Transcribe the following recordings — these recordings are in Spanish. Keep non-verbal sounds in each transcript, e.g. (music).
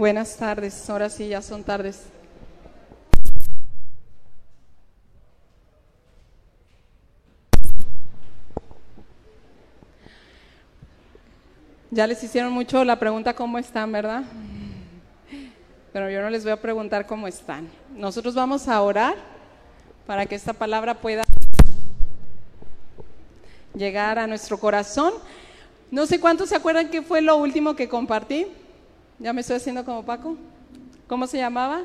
Buenas tardes, ahora sí ya son tardes. Ya les hicieron mucho la pregunta cómo están, ¿verdad? Pero yo no les voy a preguntar cómo están. Nosotros vamos a orar para que esta palabra pueda llegar a nuestro corazón. No sé cuántos se acuerdan qué fue lo último que compartí. Ya me estoy haciendo como Paco. ¿Cómo se llamaba?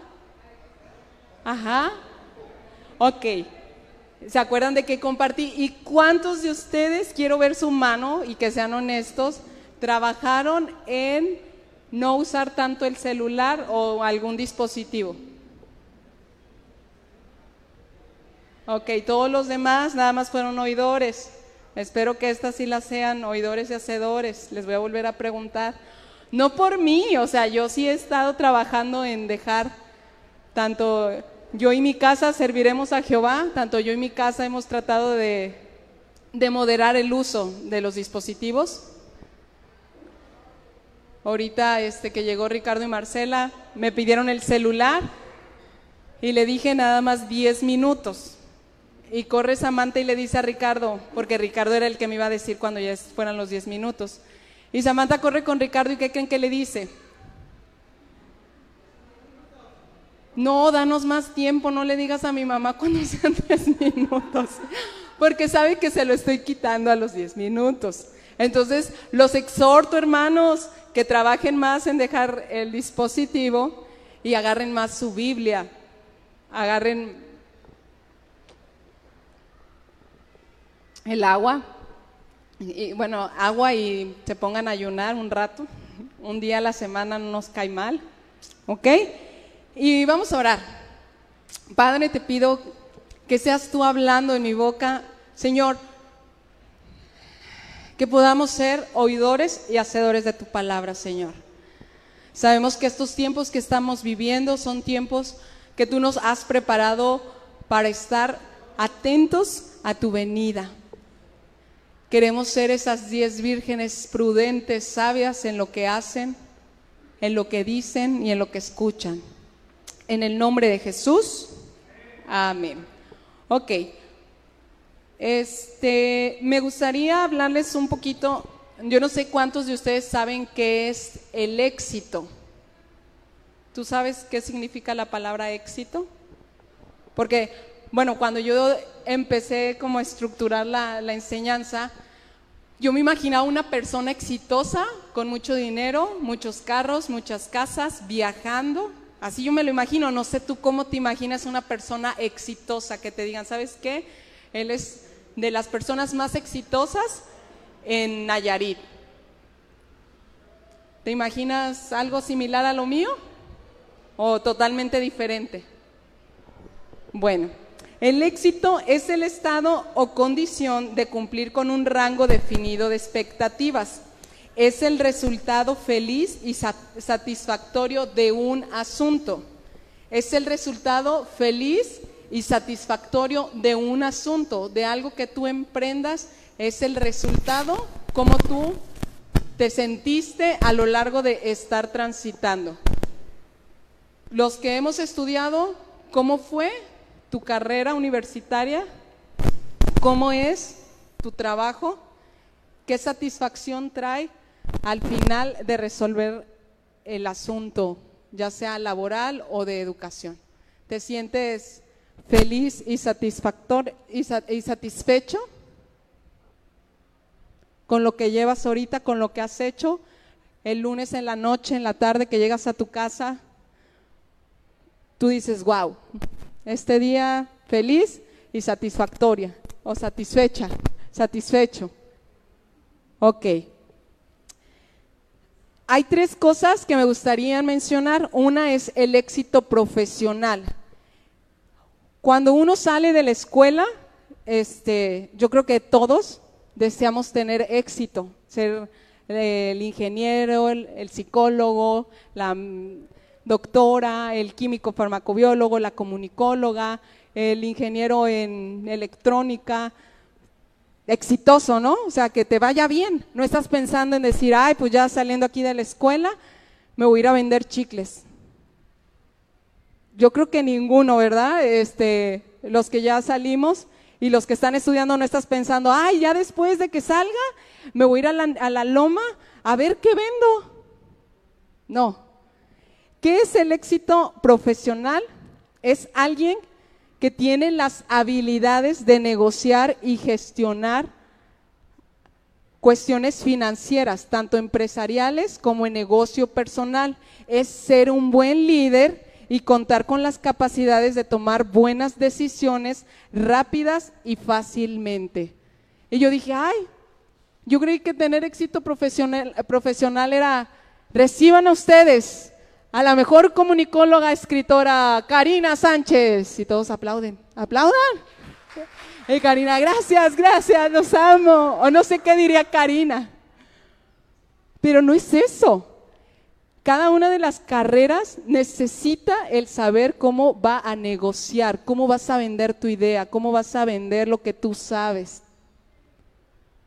Ajá. Ok. ¿Se acuerdan de qué compartí? ¿Y cuántos de ustedes, quiero ver su mano y que sean honestos, trabajaron en no usar tanto el celular o algún dispositivo? Ok, todos los demás nada más fueron oidores. Espero que estas sí las sean oidores y hacedores. Les voy a volver a preguntar. No por mí, o sea, yo sí he estado trabajando en dejar tanto yo y mi casa serviremos a Jehová, tanto yo y mi casa hemos tratado de, de moderar el uso de los dispositivos. Ahorita este que llegó Ricardo y Marcela me pidieron el celular y le dije nada más 10 minutos. Y corre Samantha y le dice a Ricardo, porque Ricardo era el que me iba a decir cuando ya fueran los 10 minutos. Y Samantha corre con Ricardo y ¿qué creen que le dice? No, danos más tiempo, no le digas a mi mamá cuando sean (laughs) 10 minutos, porque sabe que se lo estoy quitando a los 10 minutos. Entonces, los exhorto, hermanos, que trabajen más en dejar el dispositivo y agarren más su Biblia, agarren el agua, y, bueno, agua y se pongan a ayunar un rato, un día a la semana no nos cae mal, ¿ok? Y vamos a orar. Padre, te pido que seas tú hablando en mi boca, Señor, que podamos ser oidores y hacedores de tu palabra, Señor. Sabemos que estos tiempos que estamos viviendo son tiempos que tú nos has preparado para estar atentos a tu venida. Queremos ser esas diez vírgenes prudentes, sabias en lo que hacen, en lo que dicen y en lo que escuchan. En el nombre de Jesús. Amén. Ok. Este, me gustaría hablarles un poquito, yo no sé cuántos de ustedes saben qué es el éxito. ¿Tú sabes qué significa la palabra éxito? Porque, bueno, cuando yo empecé como a estructurar la, la enseñanza, yo me imaginaba una persona exitosa, con mucho dinero, muchos carros, muchas casas, viajando. Así yo me lo imagino, no sé tú cómo te imaginas una persona exitosa que te digan, ¿sabes qué? Él es de las personas más exitosas en Nayarit. ¿Te imaginas algo similar a lo mío? ¿O totalmente diferente? Bueno, el éxito es el estado o condición de cumplir con un rango definido de expectativas. Es el resultado feliz y satisfactorio de un asunto. Es el resultado feliz y satisfactorio de un asunto, de algo que tú emprendas, es el resultado como tú te sentiste a lo largo de estar transitando. Los que hemos estudiado, ¿cómo fue tu carrera universitaria? ¿Cómo es tu trabajo? ¿Qué satisfacción trae al final de resolver el asunto, ya sea laboral o de educación? ¿Te sientes feliz y, satisfactor, y, satisfecho con lo que llevas ahorita, con lo que has hecho, el lunes en la noche, en la tarde que llegas a tu casa, tú dices, wow, este día feliz y satisfactoria, o satisfecha, satisfecho. Ok. Hay tres cosas que me gustaría mencionar. Una es el éxito profesional. Cuando uno sale de la escuela, este, yo creo que todos deseamos tener éxito, ser el ingeniero, el, psicólogo, la doctora, el químico farmacobiólogo, la comunicóloga, el ingeniero en electrónica, exitoso, ¿no? O sea, que te vaya bien. No estás pensando en decir, ay, pues ya saliendo aquí de la escuela, me voy a ir a vender chicles. Yo creo que ninguno, ¿verdad? Este, los que ya salimos y los que están estudiando no estás pensando, ay, ya después de que salga, me voy a ir a la, a la loma a ver qué vendo. No. ¿Qué es el éxito profesional? Es alguien que tiene las habilidades de negociar y gestionar cuestiones financieras, tanto empresariales como en negocio personal. Es ser un buen líder y contar con las capacidades de tomar buenas decisiones rápidas y fácilmente. Y yo dije, ay, yo creí que tener éxito profesional, era, reciban ustedes a la mejor comunicóloga, escritora, Karina Sánchez. Y todos aplauden. ¿Aplaudan? Y Karina, gracias, gracias, los amo. O no sé qué diría Karina. Pero no es eso. Cada una de las carreras necesita el saber cómo va a negociar, cómo vas a vender tu idea, cómo vas a vender lo que tú sabes.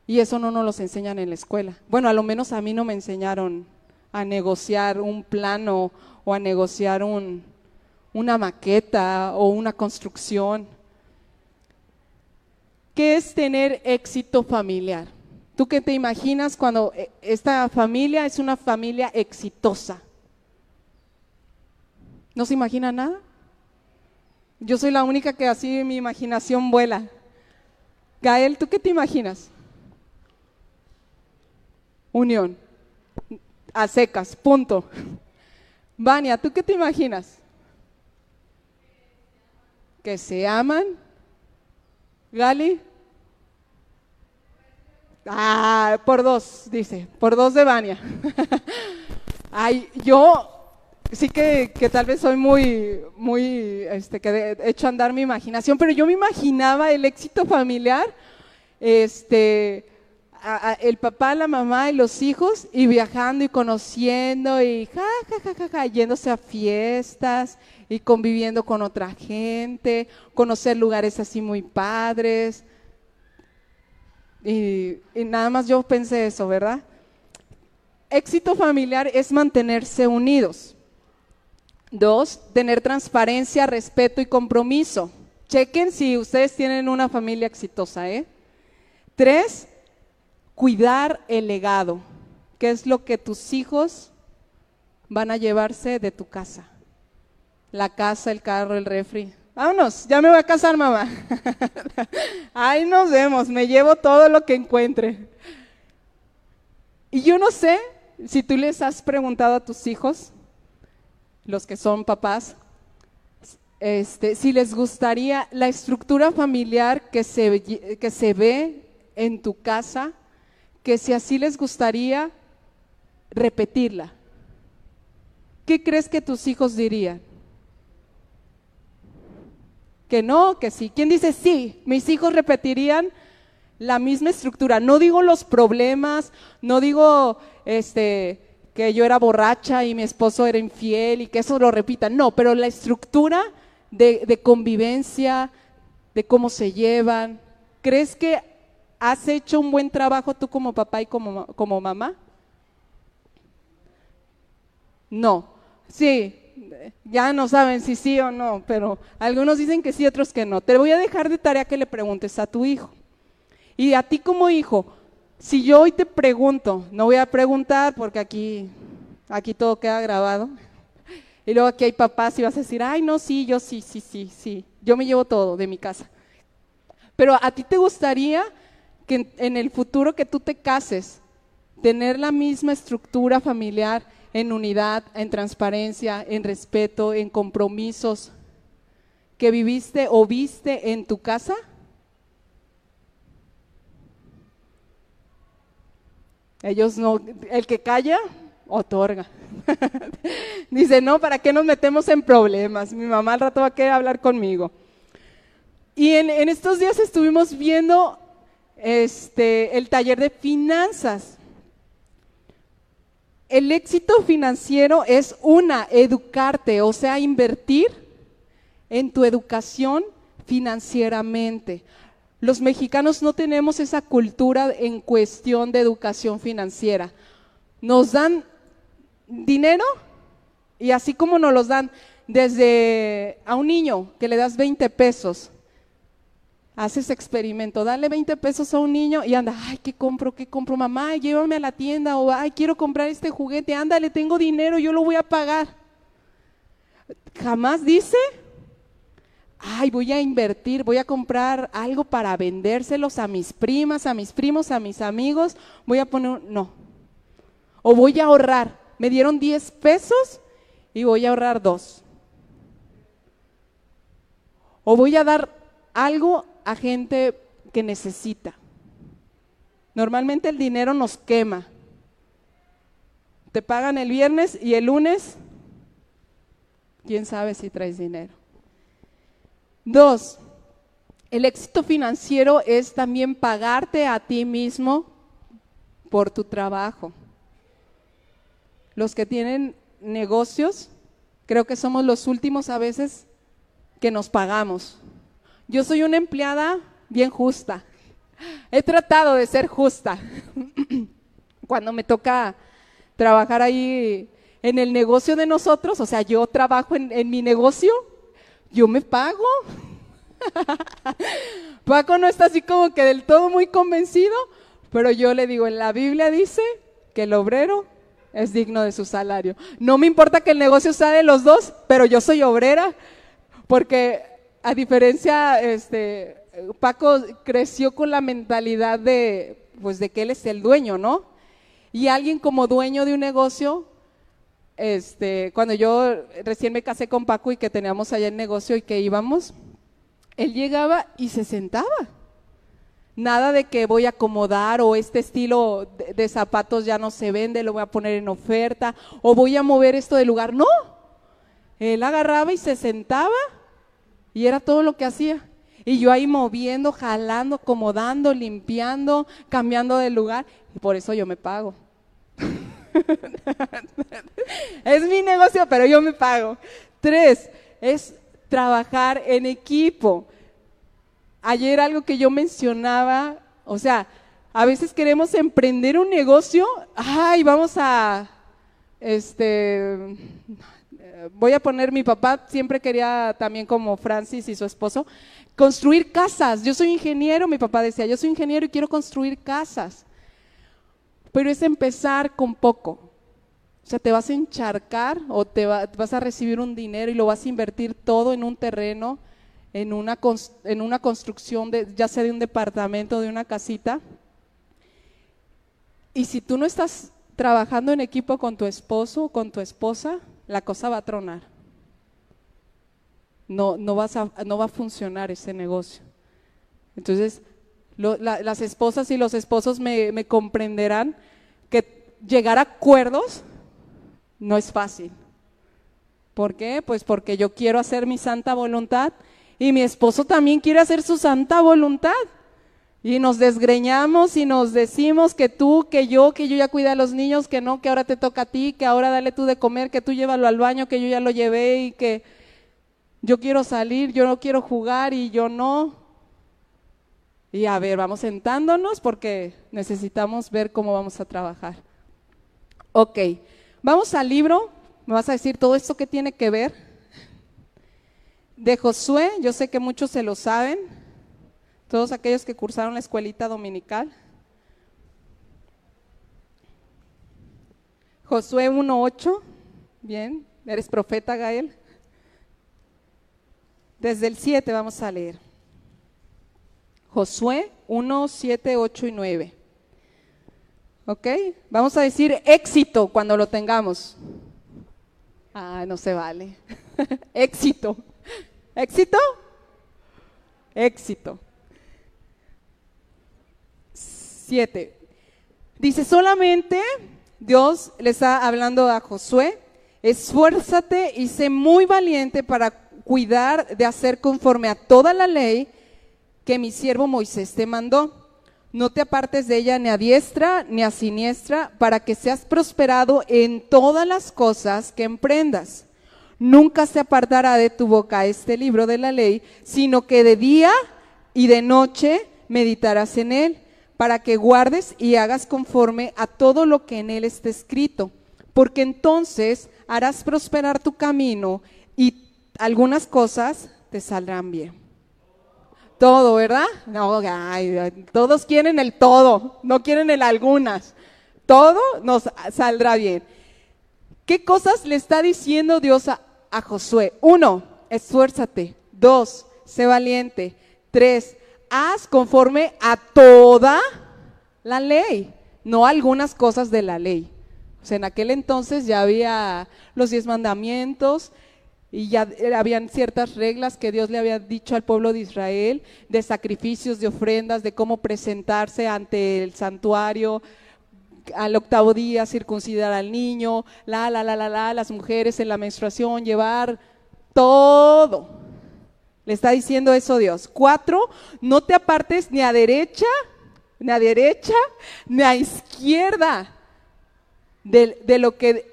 Y eso no nos lo enseñan en la escuela. Bueno, a lo menos a mí no me enseñaron a negociar un plano o a negociar un, una maqueta o una construcción. ¿Qué es tener éxito familiar? ¿Tú qué te imaginas cuando eh, esta familia es una familia exitosa? ¿No se imagina nada? Yo soy la única que así mi imaginación vuela. Gael, ¿tú qué te imaginas? Unión. A secas, punto. Vania, ¿tú qué te imaginas? Que se aman. Gali. Ah, por dos, dice, por dos de Vania. (laughs) Ay, yo sí que, tal vez soy muy, muy, este, que he hecho andar mi imaginación, pero yo me imaginaba el éxito familiar, este, el papá, la mamá y los hijos, y viajando y conociendo y ja, ja, ja, ja, yéndose a fiestas y conviviendo con otra gente, conocer lugares así muy padres, y, nada más yo pensé eso, ¿verdad? Éxito familiar es mantenerse unidos. Dos, tener transparencia, respeto y compromiso. Chequen si ustedes tienen una familia exitosa, ¿eh? Tres, cuidar el legado. ¿Qué es lo que tus hijos van a llevarse de tu casa? La casa, el carro, el refri. Vámonos, ya me voy a casar, mamá. (laughs) Ahí nos vemos, me llevo todo lo que encuentre. Y yo no sé si tú les has preguntado a tus hijos, los que son papás, este, si les gustaría la estructura familiar que se, que se ve en tu casa, que si así les gustaría repetirla. ¿Qué crees que tus hijos dirían? que no, que sí. ¿Quién dice sí? Mis hijos repetirían la misma estructura. No digo los problemas, no digo este que yo era borracha y mi esposo era infiel y que eso lo repitan. No, pero la estructura de, convivencia, de cómo se llevan. ¿Crees que has hecho un buen trabajo tú como papá y como, como mamá? No. Sí, ya no saben si sí o no, pero algunos dicen que sí, otros que no. Te voy a dejar de tarea que le preguntes a tu hijo. Y a ti como hijo, si yo hoy te pregunto, no voy a preguntar porque aquí, aquí todo queda grabado. Y luego aquí hay papás y vas a decir, ay, no, sí, yo sí, sí, sí, sí. Yo me llevo todo de mi casa. Pero a ti te gustaría que en el futuro que tú te cases, tener la misma estructura familiar en unidad, en transparencia, en respeto, en compromisos que viviste o viste en tu casa? Ellos no, el que calla, otorga. (laughs) Dice, no, ¿para qué nos metemos en problemas? Mi mamá al rato va a querer hablar conmigo. Y en, en estos días estuvimos viendo este, el taller de finanzas. El éxito financiero es una, educarte, o sea, invertir en tu educación financieramente. Los mexicanos no tenemos esa cultura en cuestión de educación financiera. Nos dan dinero y así como nos los dan desde a un niño que le das 20 pesos, haces experimento, dale 20 pesos a un niño y anda, ay, ¿qué compro? ¿Qué compro? Mamá, llévame a la tienda o, ay, quiero comprar este juguete, ándale, tengo dinero, yo lo voy a pagar. Jamás dice, ay, voy a invertir, voy a comprar algo para vendérselos a mis primas, a mis primos, a mis amigos, voy a poner, no. O voy a ahorrar, me dieron 10 pesos y voy a ahorrar dos. O voy a dar algo a gente que necesita. Normalmente el dinero nos quema. Te pagan el viernes y el lunes, quién sabe si traes dinero. Dos, el éxito financiero es también pagarte a ti mismo por tu trabajo. Los que tienen negocios, creo que somos los últimos a veces que nos pagamos. Yo soy una empleada bien justa. He tratado de ser justa. (clears throat) Cuando me toca trabajar ahí en el negocio de nosotros, o sea, yo trabajo en, mi negocio, yo me pago. (laughs) Paco no está así como que del todo muy convencido, pero yo le digo, en la Biblia dice que el obrero es digno de su salario. No me importa que el negocio sea de los dos, pero yo soy obrera, porque a diferencia, este, Paco creció con la mentalidad de, pues, de que él es el dueño, ¿no? Y alguien como dueño de un negocio, este, cuando yo recién me casé con Paco y que teníamos allá el negocio y que íbamos, él llegaba y se sentaba. Nada de que voy a acomodar o este estilo de, zapatos ya no se vende, lo voy a poner en oferta o voy a mover esto de lugar. No, él agarraba y se sentaba y era todo lo que hacía. Y yo ahí moviendo, jalando, acomodando, limpiando, cambiando de lugar. Y por eso yo me pago. (laughs) es mi negocio, pero yo me pago. Tres, es trabajar en equipo. Ayer algo que yo mencionaba, o sea, a veces queremos emprender un negocio, ay, vamos a, este, voy a poner, mi papá siempre quería también como Francis y su esposo, construir casas. Yo soy ingeniero, mi papá decía, yo soy ingeniero y quiero construir casas. Pero es empezar con poco. O sea, te vas a encharcar o te vas a recibir un dinero y lo vas a invertir todo en un terreno, en una, construcción, de, ya sea de un departamento, de una casita. Y si tú no estás trabajando en equipo con tu esposo o con tu esposa, la cosa va a tronar. No, no, vas a, no va a funcionar ese negocio. Entonces, las esposas y los esposos me, me comprenderán que llegar a acuerdos no es fácil. ¿Por qué? Pues porque yo quiero hacer mi santa voluntad y mi esposo también quiere hacer su santa voluntad. Y nos desgreñamos y nos decimos que tú, que yo, que yo ya cuidé a los niños, que no, que ahora te toca a ti, que ahora dale tú de comer, que tú llévalo al baño, que yo ya lo llevé y que yo quiero salir, yo no quiero jugar y yo no. Y a ver, vamos sentándonos porque necesitamos ver cómo vamos a trabajar. Ok, vamos al libro, me vas a decir todo esto que tiene que ver. De Josué, yo sé que muchos se lo saben todos aquellos que cursaron la escuelita dominical. Josué 1.8, bien, eres profeta Gael. Desde el 7 vamos a leer. Josué 1, 7, 8 y 9. ¿Ok? Vamos a decir éxito cuando lo tengamos. Ah, no se vale. (laughs) éxito. ¿Éxito? Éxito. 7. Dice, solamente Dios le está hablando a Josué, esfuérzate y sé muy valiente para cuidar de hacer conforme a toda la ley que mi siervo Moisés te mandó. No te apartes de ella ni a diestra ni a siniestra, para que seas prosperado en todas las cosas que emprendas. Nunca se apartará de tu boca este libro de la ley, sino que de día y de noche meditarás en él para que guardes y hagas conforme a todo lo que en él está escrito, porque entonces harás prosperar tu camino y algunas cosas te saldrán bien. Todo, ¿verdad? No, todos quieren el todo, no quieren el algunas. Todo nos saldrá bien. ¿Qué cosas le está diciendo Dios a, a Josué? Uno, esfuérzate. Dos, sé valiente. Tres, haz conforme a toda la ley, no algunas cosas de la ley. O sea, en aquel entonces ya había los diez mandamientos y ya habían ciertas reglas que Dios le había dicho al pueblo de Israel, de sacrificios, de ofrendas, de cómo presentarse ante el santuario, al octavo día circuncidar al niño, la, la, la, la, las mujeres en la menstruación, llevar todo. Le está diciendo eso Dios. Cuatro, no te apartes ni a derecha, ni a derecha, ni a izquierda de, de lo que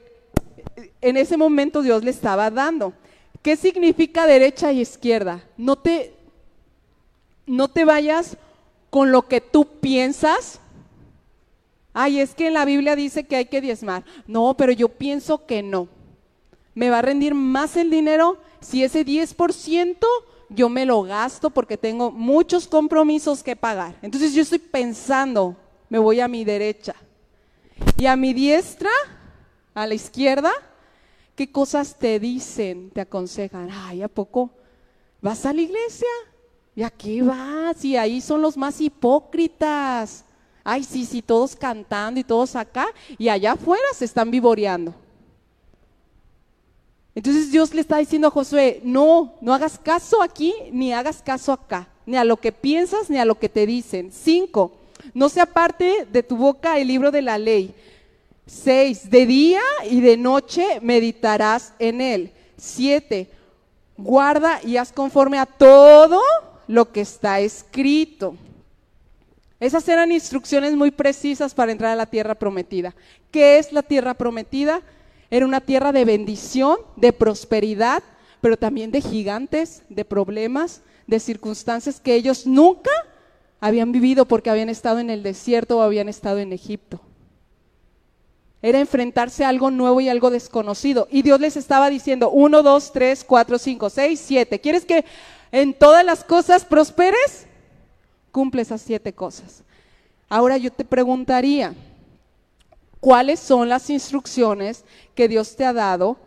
en ese momento Dios le estaba dando. ¿Qué significa derecha y izquierda? No te, no te vayas con lo que tú piensas. Ay, es que en la Biblia dice que hay que diezmar. No, pero yo pienso que no. Me va a rendir más el dinero si ese 10% yo me lo gasto porque tengo muchos compromisos que pagar. Entonces yo estoy pensando, me voy a mi derecha. Y a mi diestra, a la izquierda, ¿qué cosas te dicen, te aconsejan? Ay, ¿a poco vas a la iglesia? ¿Y a qué vas? Y ahí son los más hipócritas. Ay, sí, sí, todos cantando y todos acá. Y allá afuera se están vivoreando. Entonces Dios le está diciendo a Josué, no, no hagas caso aquí, ni hagas caso acá, ni a lo que piensas, ni a lo que te dicen. Cinco, no se aparte de tu boca el libro de la ley. Seis, de día y de noche meditarás en él. Siete, guarda y haz conforme a todo lo que está escrito. Esas eran instrucciones muy precisas para entrar a la tierra prometida. ¿Qué es la tierra prometida? Era una tierra de bendición, de prosperidad, pero también de gigantes, de problemas, de circunstancias que ellos nunca habían vivido porque habían estado en el desierto o habían estado en Egipto. Era enfrentarse a algo nuevo y algo desconocido. Y Dios les estaba diciendo, uno, dos, tres, cuatro, cinco, seis, siete. ¿Quieres que en todas las cosas prosperes? Cumple esas siete cosas. Ahora yo te preguntaría, cuáles son las instrucciones que Dios te ha dado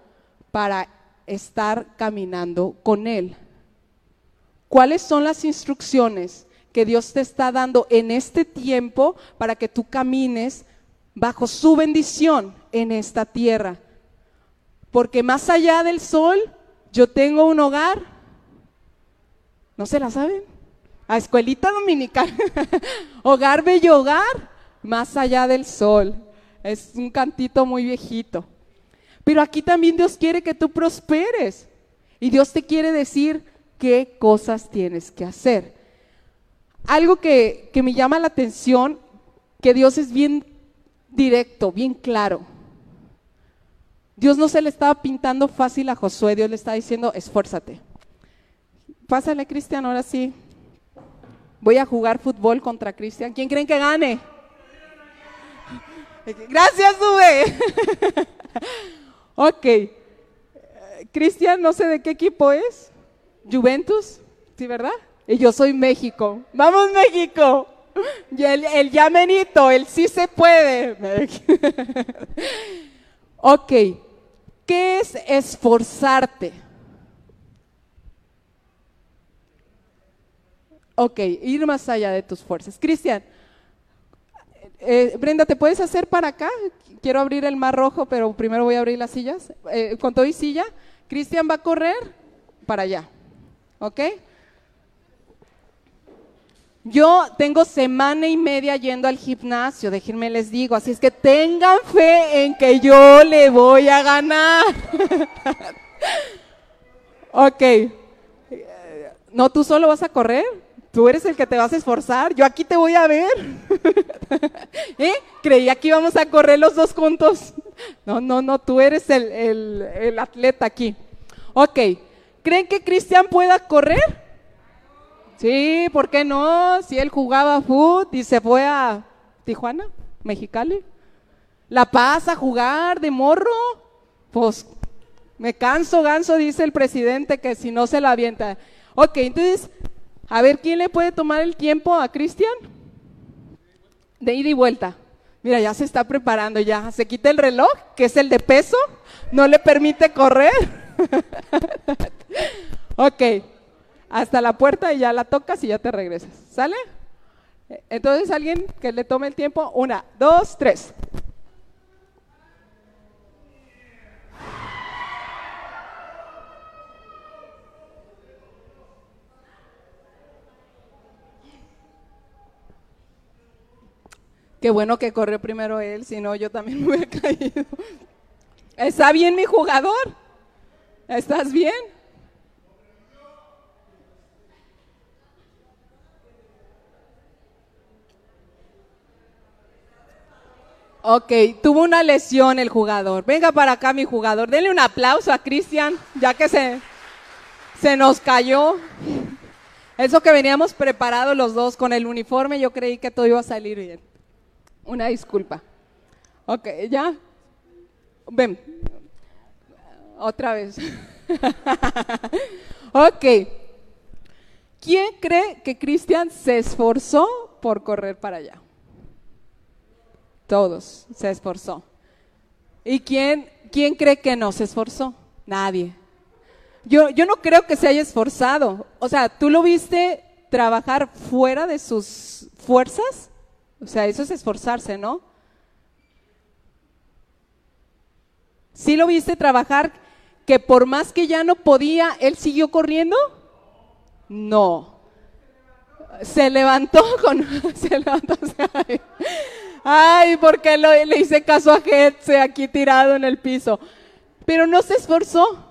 para estar caminando con Él. ¿Cuáles son las instrucciones que Dios te está dando en este tiempo para que tú camines bajo su bendición en esta tierra? Porque más allá del sol, yo tengo un hogar. ¿No se la saben? A escuelita dominical. (laughs) hogar, bello hogar, más allá del sol. Es un cantito muy viejito. Pero aquí también Dios quiere que tú prosperes. Y Dios te quiere decir qué cosas tienes que hacer. Algo que, que me llama la atención, que Dios es bien directo, bien claro. Dios no se le estaba pintando fácil a Josué, Dios le está diciendo, esfuérzate. Pásale, Cristian, ahora sí. Voy a jugar fútbol contra Cristian. ¿Quién creen que gane? Gracias, Ube. (laughs) ok. Cristian, no sé de qué equipo es. Juventus, ¿sí, verdad? Y yo soy México. ¡Vamos, México! Y el, el llamenito, el sí se puede. (laughs) ok. ¿Qué es esforzarte? Ok, ir más allá de tus fuerzas. Cristian, eh, Brenda, ¿te puedes hacer para acá? Quiero abrir el mar rojo, pero primero voy a abrir las sillas. Eh, con todo y silla, Cristian va a correr para allá. ¿Ok? Yo tengo semana y media yendo al gimnasio, déjenme les digo, así es que tengan fe en que yo le voy a ganar. (laughs) ok. ¿No tú solo vas a correr? Tú eres el que te vas a esforzar, yo aquí te voy a ver. (laughs) (laughs) ¿Eh? Creía que íbamos a correr los dos juntos. No, no, no, tú eres el, el atleta aquí. Ok, ¿creen que Cristian pueda correr? Sí, ¿por qué no? Si él jugaba fútbol y se fue a Tijuana, Mexicali. la pasa a jugar de morro. Pues me canso, ganso, dice el presidente, que si no se la avienta. Ok, entonces, a ver, ¿quién le puede tomar el tiempo a Cristian? De ida y vuelta. Mira, ya se está preparando, ya. Se quita el reloj, que es el de peso, no le permite correr. (laughs) ok, hasta la puerta y ya la tocas y ya te regresas. ¿Sale? Entonces, alguien que le tome el tiempo. Una, dos, tres. Qué bueno que corrió primero él, si no yo también (laughs) me hubiera caído. ¿Está bien mi jugador? ¿Estás bien? Ok, tuvo una lesión el jugador. Venga para acá mi jugador. Denle un aplauso a Cristian, ya que se, se nos cayó. Eso que veníamos preparados los dos con el uniforme, yo creí que todo iba a salir bien. Una disculpa. Ok, ya. Ven. Otra vez. (laughs) ok. ¿Quién cree que Cristian se esforzó por correr para allá? Todos se esforzó. ¿Y quién, quién cree que no se esforzó? Nadie. Yo, yo no creo que se haya esforzado. O sea, ¿tú lo viste trabajar fuera de sus fuerzas? O sea, eso es esforzarse, ¿no? ¿Sí lo viste trabajar que por más que ya no podía, él siguió corriendo? No. Se levantó con... (laughs) Ay, porque le hice caso a Getse aquí tirado en el piso. Pero no se esforzó.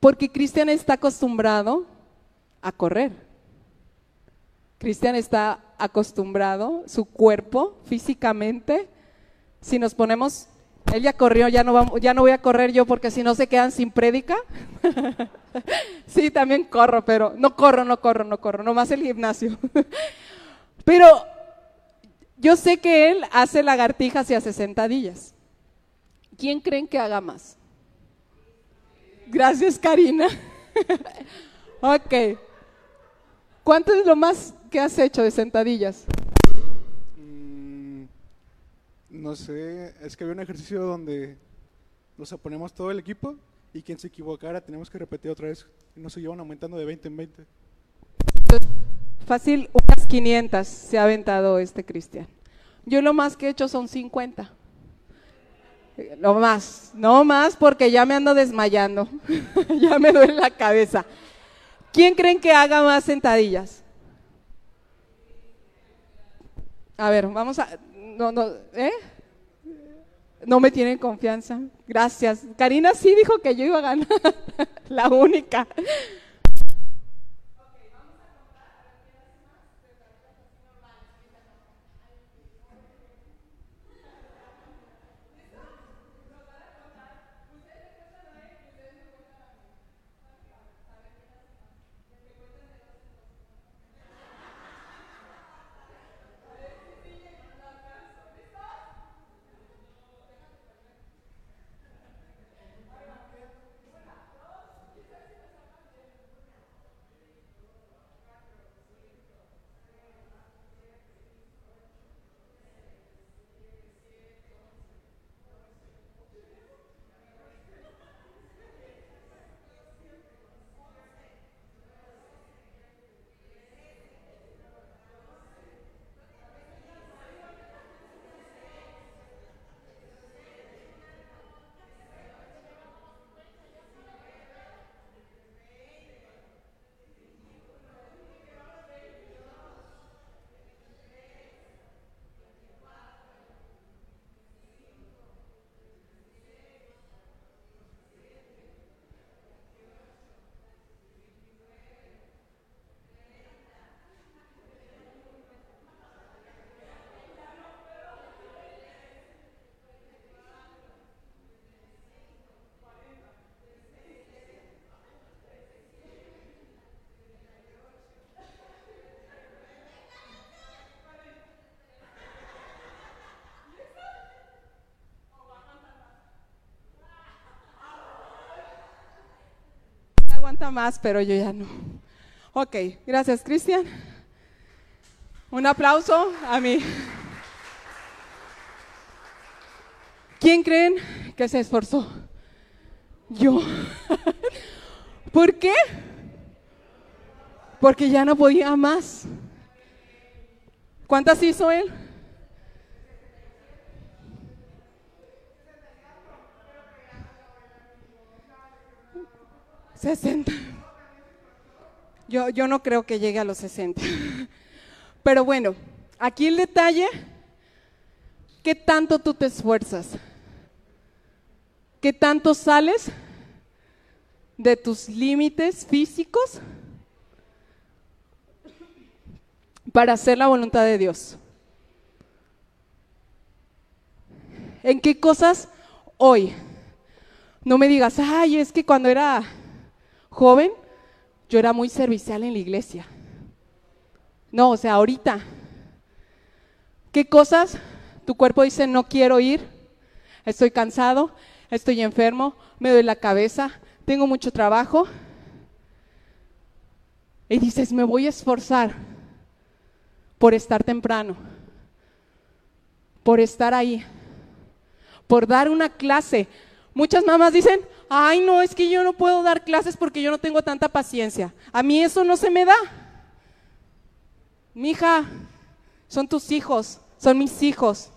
Porque Cristian está acostumbrado a correr. Cristian está acostumbrado, su cuerpo físicamente. Si nos ponemos, él ya corrió, ya no, ya no voy a correr yo porque si no se quedan sin prédica. (laughs) sí, también corro, pero no corro, no corro, no corro, nomás el gimnasio. (laughs) pero yo sé que él hace lagartijas y hace sentadillas. ¿Quién creen que haga más? Gracias, Karina. (laughs) ok. ¿Cuánto es lo más que has hecho de sentadillas? Mm, no sé, es que había un ejercicio donde nos ponemos todo el equipo y quien se equivocara tenemos que repetir otra vez. Y nos llevan aumentando de 20 en 20. Fácil, unas 500 se ha aventado este Cristian. Yo lo más que he hecho son 50. Lo más, no más porque ya me ando desmayando. (laughs) ya me duele la cabeza. ¿Quién creen que haga más sentadillas? A ver, vamos a... No, no, ¿eh? No me tienen confianza. Gracias. Karina sí dijo que yo iba a ganar. (laughs) la única. Más, pero yo ya no. Ok, gracias, Cristian. Un aplauso a mí. ¿Quién creen que se esforzó? Yo. (laughs) ¿Por qué? Porque ya no podía más. ¿Cuántas hizo él? 60. Yo, yo no creo que llegue a los 60. Pero bueno, aquí el detalle, ¿qué tanto tú te esfuerzas? ¿Qué tanto sales de tus límites físicos para hacer la voluntad de Dios? ¿En qué cosas hoy? No me digas, ay, es que cuando era joven, yo era muy servicial en la iglesia. No, o sea, ahorita, ¿qué cosas tu cuerpo dice no quiero ir? Estoy cansado, estoy enfermo, me doy la cabeza, tengo mucho trabajo. Y dices, me voy a esforzar por estar temprano, por estar ahí, por dar una clase. Muchas mamás dicen, ay no, es que yo no puedo dar clases porque yo no tengo tanta paciencia. A mí eso no se me da. Mija, son tus hijos, son mis hijos.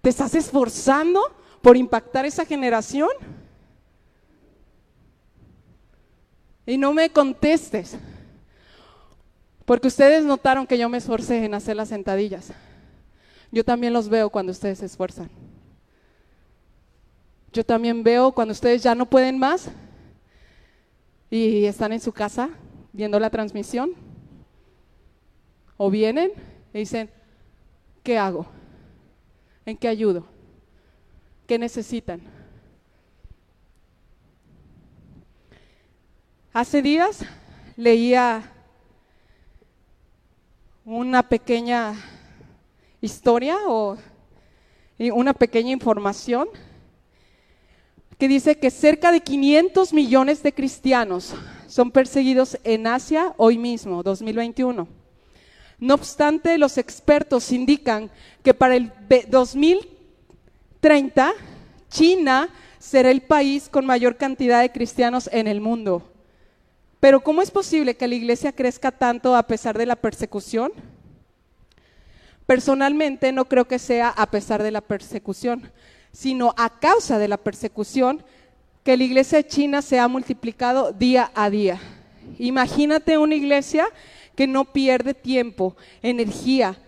¿Te estás esforzando por impactar esa generación? Y no me contestes, porque ustedes notaron que yo me esforcé en hacer las sentadillas. Yo también los veo cuando ustedes se esfuerzan. Yo también veo cuando ustedes ya no pueden más y están en su casa viendo la transmisión o vienen y dicen, ¿qué hago? ¿En qué ayudo? ¿Qué necesitan? Hace días leía una pequeña historia o una pequeña información que dice que cerca de 500 millones de cristianos son perseguidos en Asia hoy mismo, 2021. No obstante, los expertos indican que para el 2030 China será el país con mayor cantidad de cristianos en el mundo. Pero ¿cómo es posible que la iglesia crezca tanto a pesar de la persecución? Personalmente no creo que sea a pesar de la persecución sino a causa de la persecución que la iglesia China se ha multiplicado día a día. Imagínate una iglesia que no pierde tiempo, energía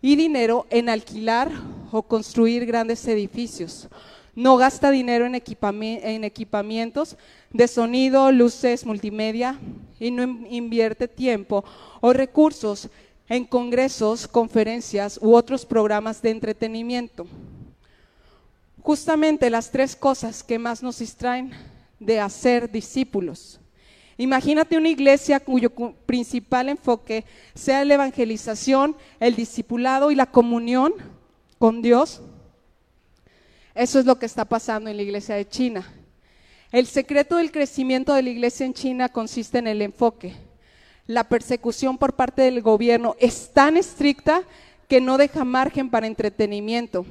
y dinero en alquilar o construir grandes edificios. No gasta dinero en, equipamientos de sonido, luces, multimedia y no invierte tiempo o recursos en congresos, conferencias u otros programas de entretenimiento justamente las tres cosas que más nos distraen de hacer discípulos. Imagínate una iglesia cuyo principal enfoque sea la evangelización, el discipulado y la comunión con Dios. Eso es lo que está pasando en la iglesia de China. El secreto del crecimiento de la iglesia en China consiste en el enfoque. La persecución por parte del gobierno es tan estricta que no deja margen para entretenimiento.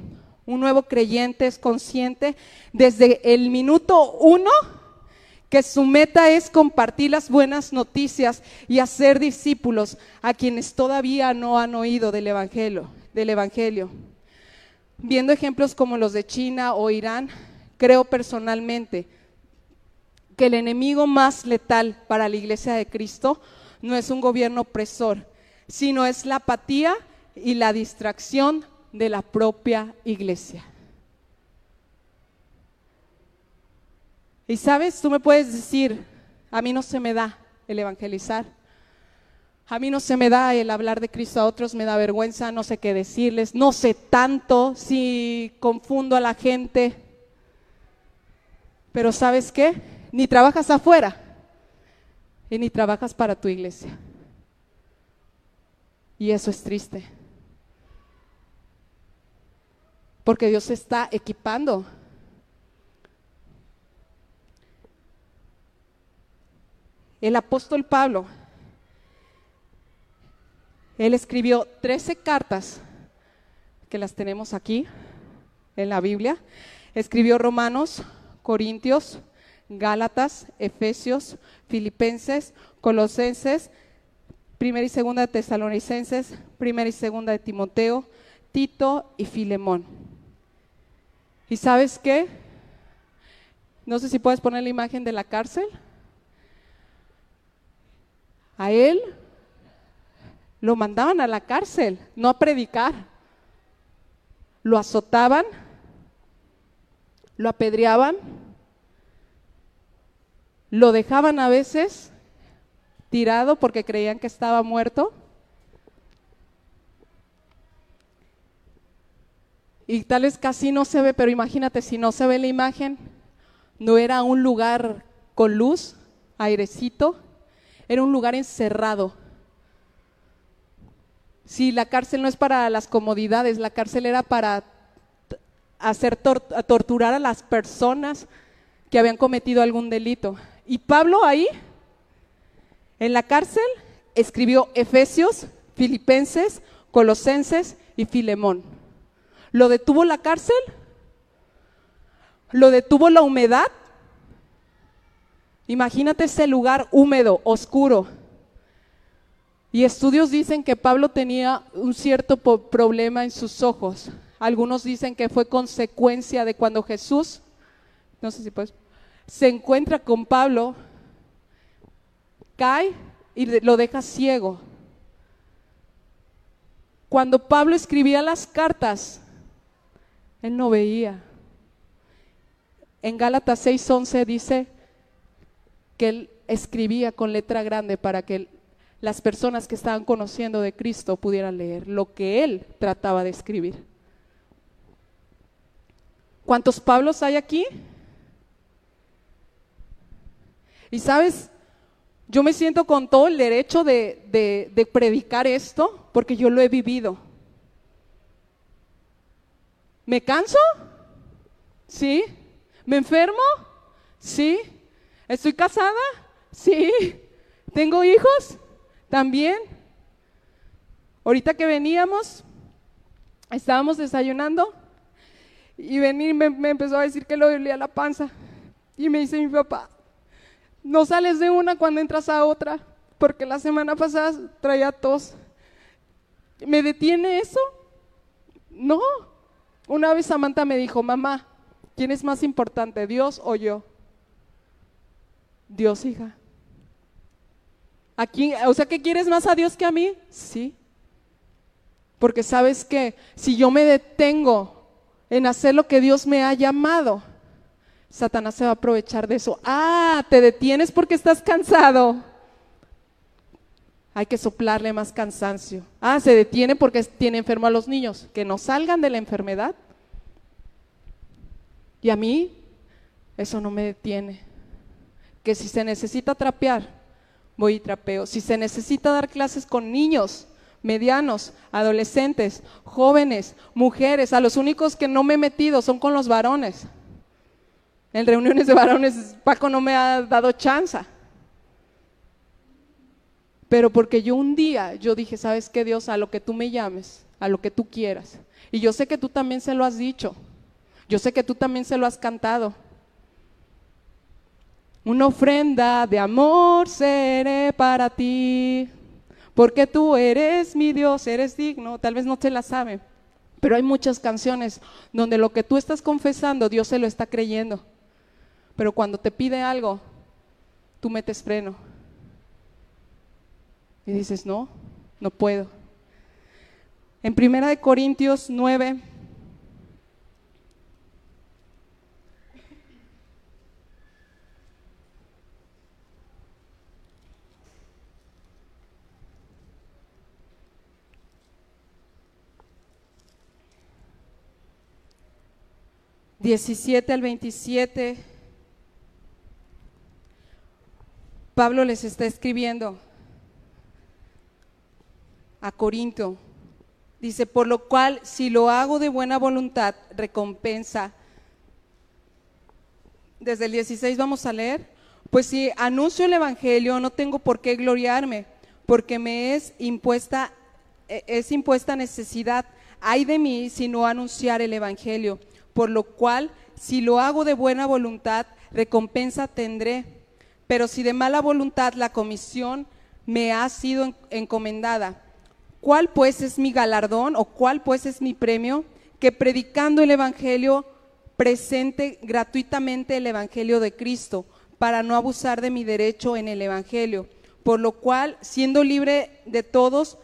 Un nuevo creyente es consciente desde el minuto uno que su meta es compartir las buenas noticias y hacer discípulos a quienes todavía no han oído del evangelio, del evangelio. Viendo ejemplos como los de China o Irán, creo personalmente que el enemigo más letal para la iglesia de Cristo no es un gobierno opresor, sino es la apatía y la distracción de la propia iglesia. Y sabes, tú me puedes decir, a mí no se me da el evangelizar. A mí no se me da el hablar de Cristo a otros, me da vergüenza, no sé qué decirles, no sé tanto si confundo a la gente. Pero sabes qué? Ni trabajas afuera y ni trabajas para tu iglesia. Y eso es triste. Porque Dios está equipando. el apóstol Pablo, él escribió 13 cartas, que las tenemos aquí en la Biblia. Escribió Romanos, Corintios, Gálatas, Efesios, Filipenses, Colosenses, Primera y Segunda de Tesalonicenses, Primera y Segunda de Timoteo, Tito y Filemón. ¿Y sabes qué? No sé si puedes poner la imagen de la cárcel. A él lo mandaban a la cárcel, no a predicar. Lo azotaban, lo apedreaban, lo dejaban a veces tirado porque creían que estaba muerto. Y tal vez casi no se ve, pero imagínate si no se ve la imagen, no era un lugar con luz, airecito, era un lugar encerrado. Si la cárcel no es para las comodidades, la cárcel era para hacer torturar a las personas que habían cometido algún delito. Y Pablo ahí, en la cárcel, escribió Efesios, Filipenses, Colosenses y Filemón. ¿Lo detuvo la cárcel? ¿Lo detuvo la humedad? Imagínate ese lugar húmedo, oscuro. Y estudios dicen que Pablo tenía un cierto problema en sus ojos. Algunos dicen que fue consecuencia de cuando Jesús, no sé si puedes, se encuentra con Pablo, cae y lo deja ciego. Cuando Pablo escribía las cartas, él no veía. En Gálatas 6:11 dice que él escribía con letra grande para que las personas que estaban conociendo de Cristo pudieran leer lo que él trataba de escribir. ¿Cuántos Pablos hay aquí? Y sabes, yo me siento con todo el derecho de, de predicar esto porque yo lo he vivido. ¿Me canso? Sí. ¿Me enfermo? Sí. ¿Estoy casada? Sí. ¿Tengo hijos? También. Ahorita que veníamos, estábamos desayunando y venir me, empezó a decir que le dolía la panza. Y me dice mi papá, no sales de una cuando entras a otra, porque la semana pasada traía tos. ¿Me detiene eso? No. Una vez Samantha me dijo, mamá, ¿quién es más importante, Dios o yo? Dios, hija. ¿A o sea, ¿que quieres más a Dios que a mí? Sí. Porque sabes que si yo me detengo en hacer lo que Dios me ha llamado, Satanás se va a aprovechar de eso. Ah, te detienes porque estás cansado. Hay que soplarle más cansancio. Ah, se detiene porque tiene enfermo a los niños. Que no salgan de la enfermedad. Y a mí, eso no me detiene. Que si se necesita trapear, voy y trapeo. Si se necesita dar clases con niños, medianos, adolescentes, jóvenes, mujeres, a los únicos que no me he metido son con los varones. En reuniones de varones, Paco no me ha dado chance. Pero porque yo un día, yo dije, ¿sabes qué Dios? A lo que tú me llames, a lo que tú quieras. Y yo sé que tú también se lo has dicho. Yo sé que tú también se lo has cantado. Una ofrenda de amor seré para ti, porque tú eres mi Dios, eres digno. Tal vez no te la sabe, pero hay muchas canciones donde lo que tú estás confesando, Dios se lo está creyendo. Pero cuando te pide algo, tú metes freno. Y dices, no, no puedo. En Primera de Corintios 9, Diecisiete al veintisiete, Pablo les está escribiendo a Corinto. Dice, por lo cual, si lo hago de buena voluntad, recompensa. Desde el 16 vamos a leer. Pues si anuncio el Evangelio, no tengo por qué gloriarme, porque me es impuesta, eh, es impuesta necesidad. Hay de mí si no anunciar el Evangelio, por lo cual, si lo hago de buena voluntad, recompensa tendré. Pero si de mala voluntad la comisión me ha sido encomendada, ¿cuál pues es mi galardón o cuál pues es mi premio? Que predicando el Evangelio presente gratuitamente el Evangelio de Cristo para no abusar de mi derecho en el Evangelio, por lo cual, siendo libre de todos,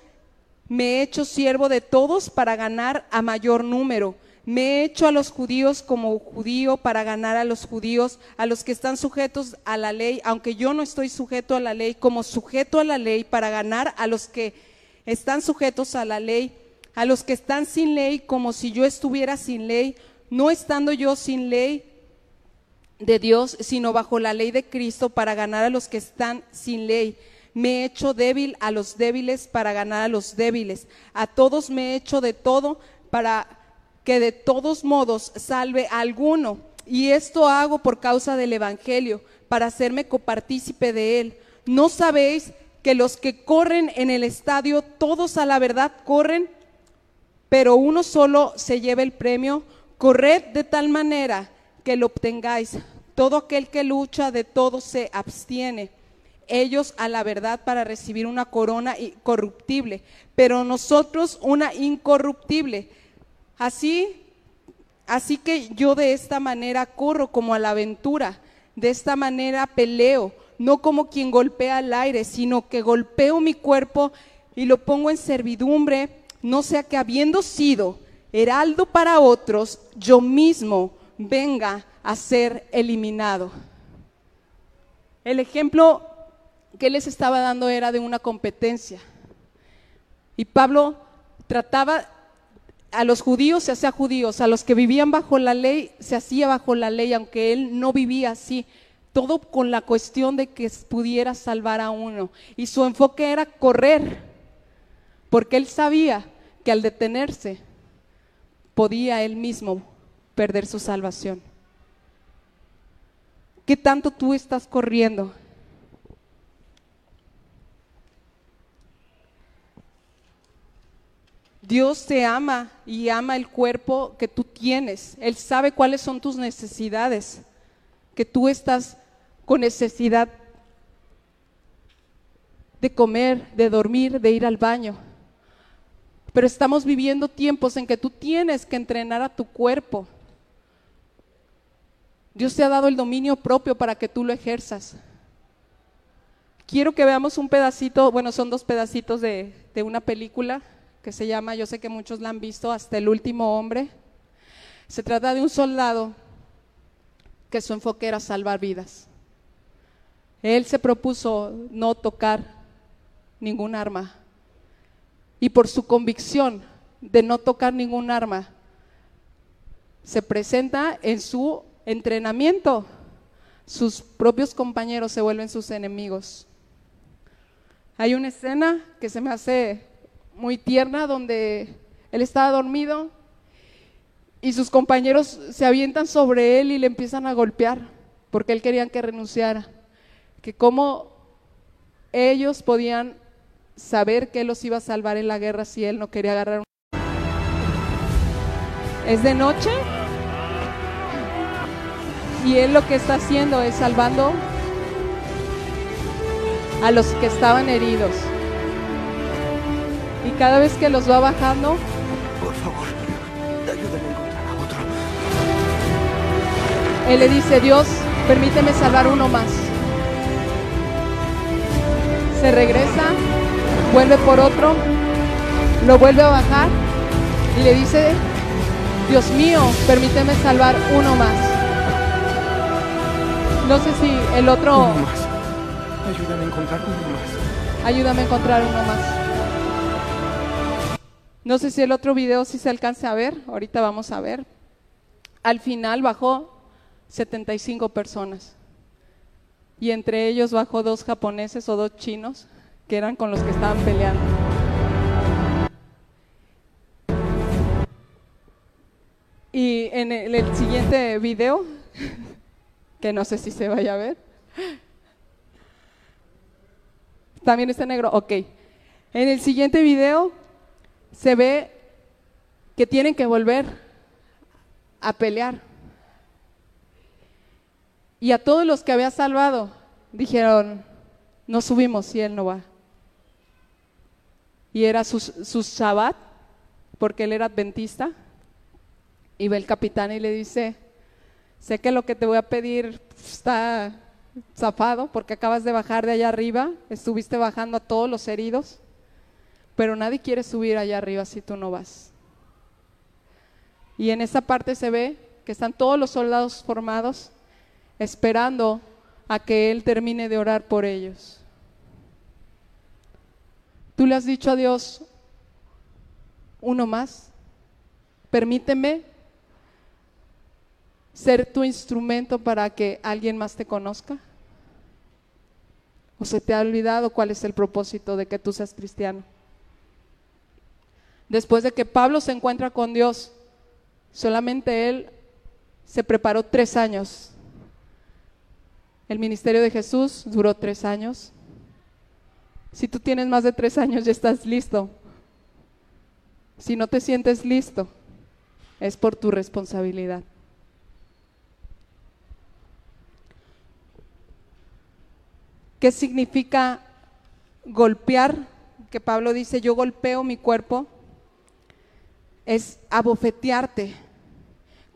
me he hecho siervo de todos para ganar a mayor número. Me he hecho a los judíos como judío para ganar a los judíos, a los que están sujetos a la ley, aunque yo no estoy sujeto a la ley, como sujeto a la ley para ganar a los que están sujetos a la ley, a los que están sin ley, como si yo estuviera sin ley, no estando yo sin ley, de Dios, sino bajo la ley de Cristo para ganar a los que están sin ley. Me he hecho débil a los débiles para ganar a los débiles. A todos me he hecho de todo para que de todos modos salve a alguno. Y esto hago por causa del Evangelio, para hacerme copartícipe de él. ¿No sabéis que los que corren en el estadio, todos a la verdad corren, pero uno solo se lleva el premio? Corred de tal manera que lo obtengáis. Todo aquel que lucha de todo se abstiene. Ellos a la verdad para recibir una corona corruptible, pero nosotros una incorruptible. Así, así que yo de esta manera corro como a la aventura, de esta manera peleo, no como quien golpea al aire, sino que golpeo mi cuerpo y lo pongo en servidumbre, no sea que habiendo sido heraldo para otros, yo mismo venga a ser eliminado. El ejemplo que les estaba dando era de una competencia. Y Pablo trataba a los judíos se hacía judíos, a los que vivían bajo la ley se hacía bajo la ley, aunque él no vivía así, todo con la cuestión de que pudiera salvar a uno. Y su enfoque era correr, porque él sabía que al detenerse podía él mismo perder su salvación. ¿Qué tanto tú estás corriendo? Dios te ama y ama el cuerpo que tú tienes. Él sabe cuáles son tus necesidades, que tú estás con necesidad de comer, de dormir, de ir al baño. Pero estamos viviendo tiempos en que tú tienes que entrenar a tu cuerpo. Dios te ha dado el dominio propio para que tú lo ejerzas. Quiero que veamos un pedacito, bueno, son dos pedacitos de, una película que se llama, yo sé que muchos la han visto, Hasta el último hombre. Se trata de un soldado que su enfoque era salvar vidas. Él se propuso no tocar ningún arma. Y por su convicción de no tocar ningún arma, se presenta en su entrenamiento, sus propios compañeros se vuelven sus enemigos. Hay una escena que se me hace muy tierna donde él estaba dormido y sus compañeros se avientan sobre él y le empiezan a golpear porque él querían que renunciara. Que cómo ellos podían saber que él los iba a salvar en la guerra si él no quería agarrar un... ¿Es de noche? Y él lo que está haciendo es salvando a los que estaban heridos. Y cada vez que los va bajando, por favor, ayúdame a encontrar a otro. Él le dice, Dios, permíteme salvar uno más. Se regresa, vuelve por otro, lo vuelve a bajar y le dice, Dios mío, permíteme salvar uno más. No sé si el otro... Uno más. Ayúdame a encontrar uno más. Ayúdame a encontrar uno más. No sé si el otro video sí se alcance a ver. Ahorita vamos a ver. Al final bajó 75 personas. Y entre ellos bajó dos japoneses o dos chinos que eran con los que estaban peleando. Y en el, el siguiente video (laughs) que no sé si se vaya a ver, También está negro, ok. En el siguiente video se ve que tienen que volver a pelear. Y a todos los que había salvado dijeron, no subimos y él no va. Y era su, su Shabbat, porque él era adventista. Y ve el capitán y le dice, sé que lo que te voy a pedir está zafado porque acabas de bajar de allá arriba, estuviste bajando a todos los heridos, pero nadie quiere subir allá arriba si tú no vas. Y en esa parte se ve que están todos los soldados formados esperando a que Él termine de orar por ellos. Tú le has dicho a Dios, uno más, permíteme ser tu instrumento para que alguien más te conozca? ¿O se te ha olvidado cuál es el propósito de que tú seas cristiano? Después de que Pablo se encuentra con Dios, solamente él se preparó tres años. El ministerio de Jesús duró tres años. Si tú tienes más de tres años, ya estás listo. Si no te sientes listo, es por tu responsabilidad. ¿Qué significa golpear? Que Pablo dice, yo golpeo mi cuerpo. Es abofetearte.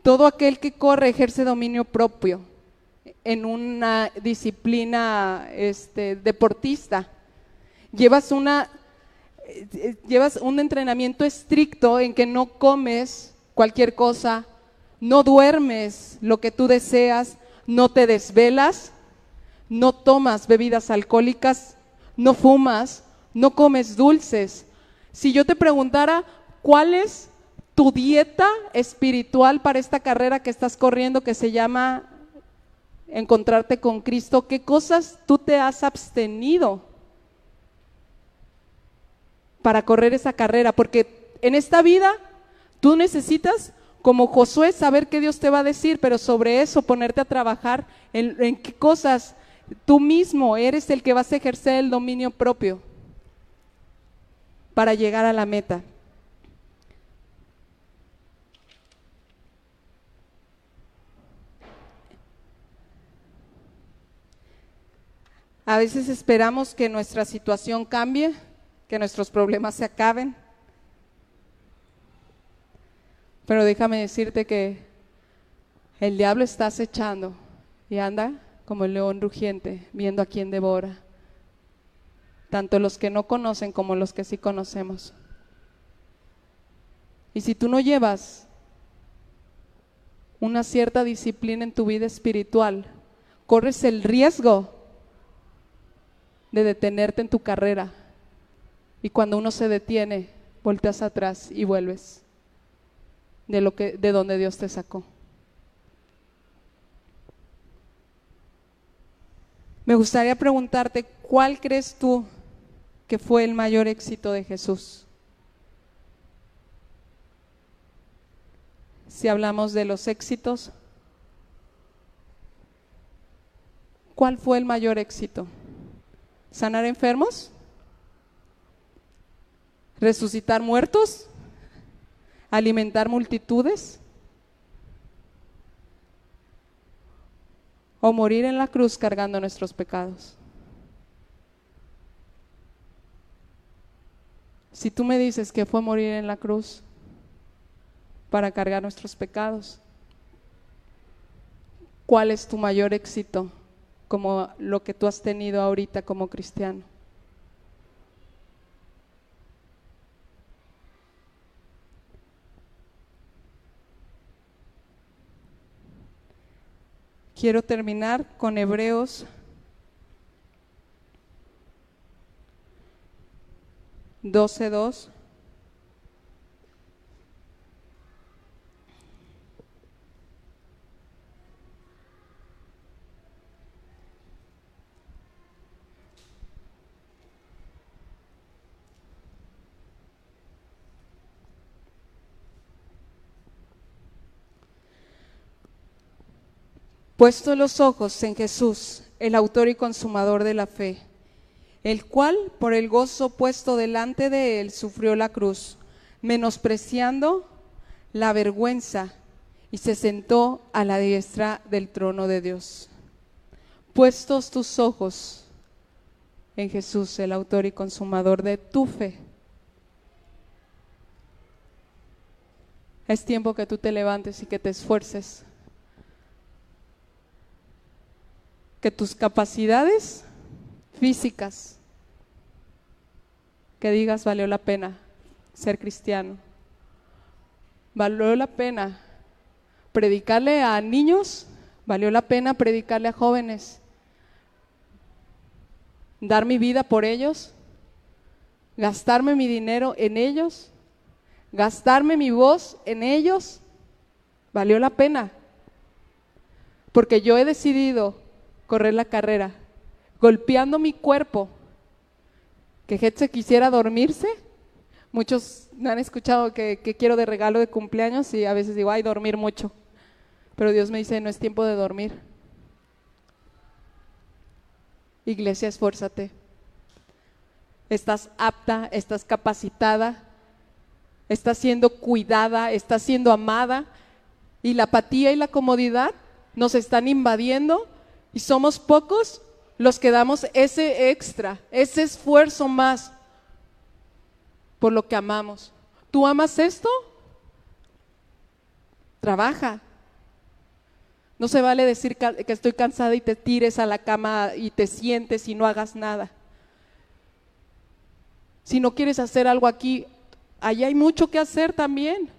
Todo aquel que corre ejerce dominio propio en una disciplina este, deportista. Llevas, una, llevas un entrenamiento estricto en que no comes cualquier cosa, no duermes lo que tú deseas, no te desvelas, no tomas bebidas alcohólicas, no fumas, no comes dulces. Si yo te preguntara cuál es tu dieta espiritual para esta carrera que estás corriendo que se llama encontrarte con Cristo, ¿qué cosas tú te has abstenido para correr esa carrera? Porque en esta vida tú necesitas, como Josué, saber qué Dios te va a decir, pero sobre eso ponerte a trabajar en, en qué cosas Tú mismo eres el que vas a ejercer el dominio propio para llegar a la meta. A veces esperamos que nuestra situación cambie, que nuestros problemas se acaben. Pero déjame decirte que el diablo está acechando y anda como el león rugiente, viendo a quien devora, tanto los que no conocen como los que sí conocemos. Y si tú no llevas una cierta disciplina en tu vida espiritual, corres el riesgo de detenerte en tu carrera. Y cuando uno se detiene, volteas atrás y vuelves de lo que de donde Dios te sacó. Me gustaría preguntarte, ¿cuál crees tú que fue el mayor éxito de Jesús? Si hablamos de los éxitos, ¿cuál fue el mayor éxito? ¿Sanar enfermos? ¿Resucitar muertos? ¿Alimentar multitudes? o morir en la cruz cargando nuestros pecados. Si tú me dices que fue morir en la cruz para cargar nuestros pecados, ¿cuál es tu mayor éxito como lo que tú has tenido ahorita como cristiano? Quiero terminar con Hebreos 12.2. Puesto los ojos en Jesús, el autor y consumador de la fe, el cual por el gozo puesto delante de él sufrió la cruz, menospreciando la vergüenza, y se sentó a la diestra del trono de Dios. Puestos tus ojos en Jesús, el autor y consumador de tu fe. Es tiempo que tú te levantes y que te esfuerces. Que tus capacidades físicas, que digas valió la pena ser cristiano. Valió la pena predicarle a niños, valió la pena predicarle a jóvenes. Dar mi vida por ellos, gastarme mi dinero en ellos, gastarme mi voz en ellos, valió la pena. Porque yo he decidido correr la carrera, golpeando mi cuerpo. Que gente quisiera dormirse. Muchos me han escuchado que, que quiero de regalo de cumpleaños y a veces digo, ay, dormir mucho. Pero Dios me dice, no es tiempo de dormir. Iglesia, esfuérzate. Estás apta, estás capacitada, estás siendo cuidada, estás siendo amada y la apatía y la comodidad nos están invadiendo y somos pocos los que damos ese extra, ese esfuerzo más por lo que amamos. ¿Tú amas esto? Trabaja. No se vale decir que estoy cansada y te tires a la cama y te sientes y no hagas nada. Si no quieres hacer algo aquí, allá hay mucho que hacer también.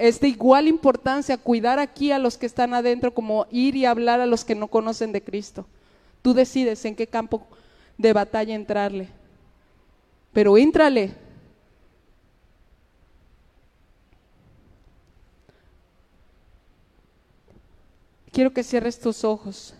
Es de igual importancia cuidar aquí a los que están adentro como ir y hablar a los que no conocen de Cristo. Tú decides en qué campo de batalla entrarle. Pero entrale. Quiero que cierres tus ojos.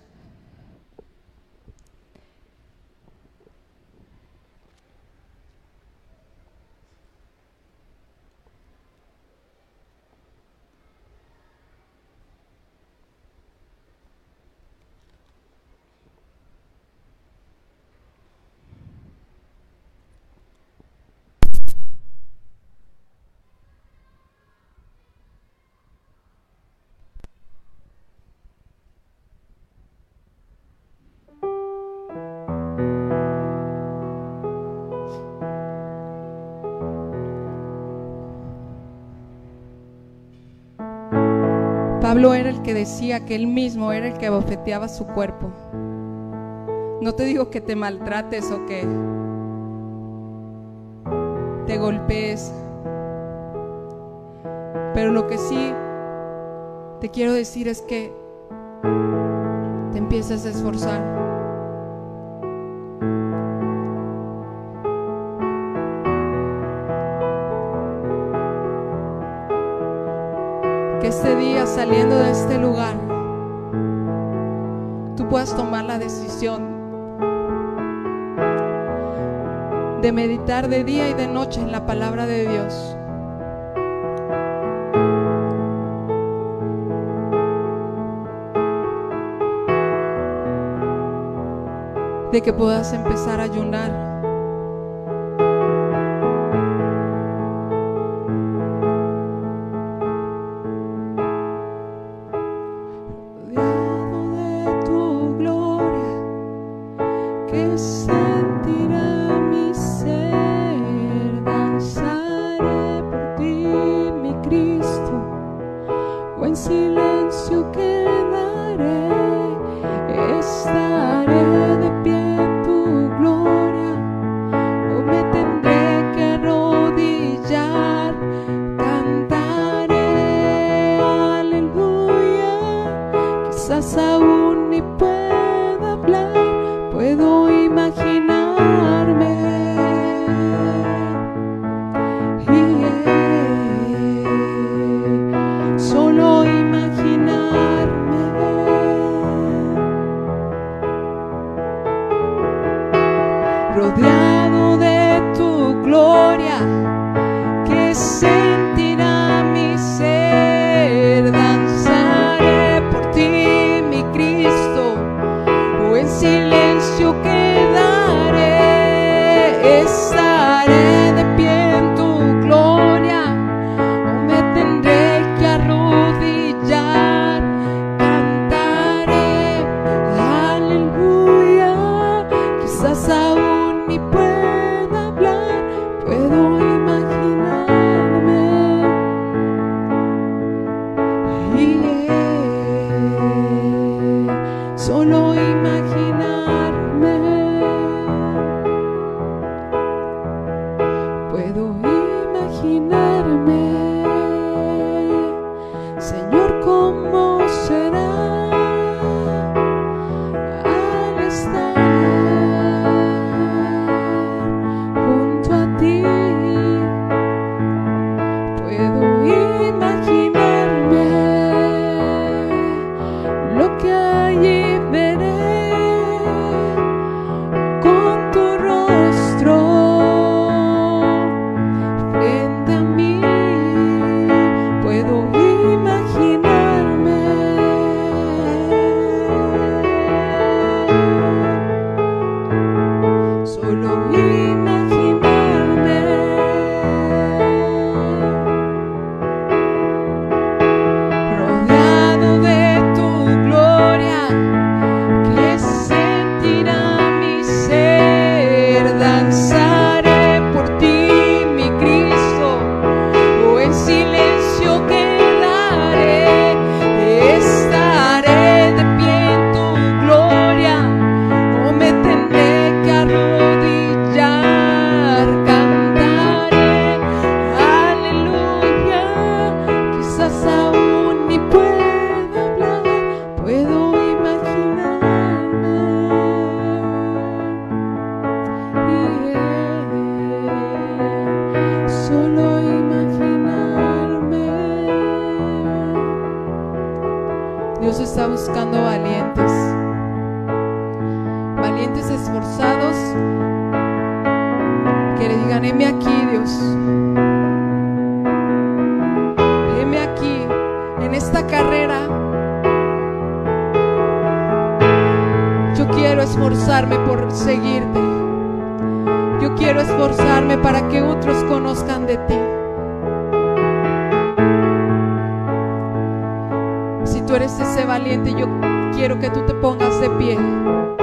Era el que decía que él mismo era el que bofeteaba su cuerpo. No te digo que te maltrates o que te golpees, pero lo que sí te quiero decir es que te empieces a esforzar. Día saliendo de este lugar, tú puedas tomar la decisión de meditar de día y de noche en la palabra de Dios. De que puedas empezar a ayunar solo With the wind quieres ser valiente, yo quiero que tú te pongas de pie.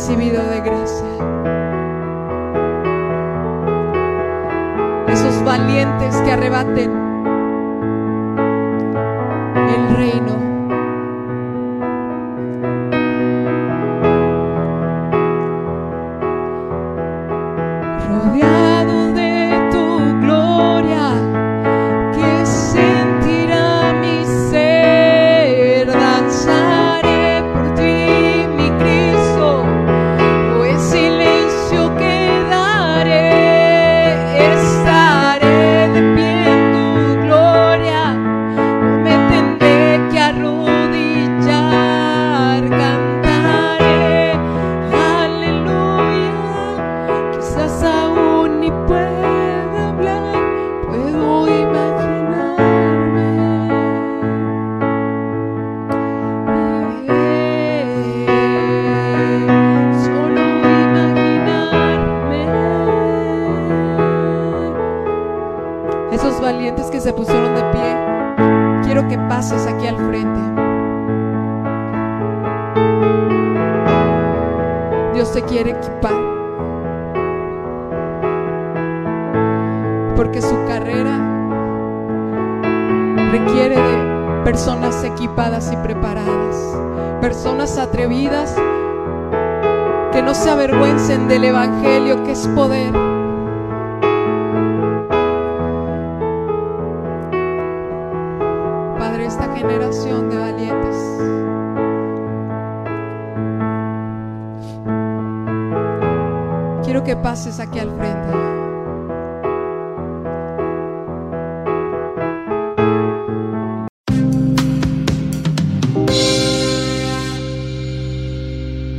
recibir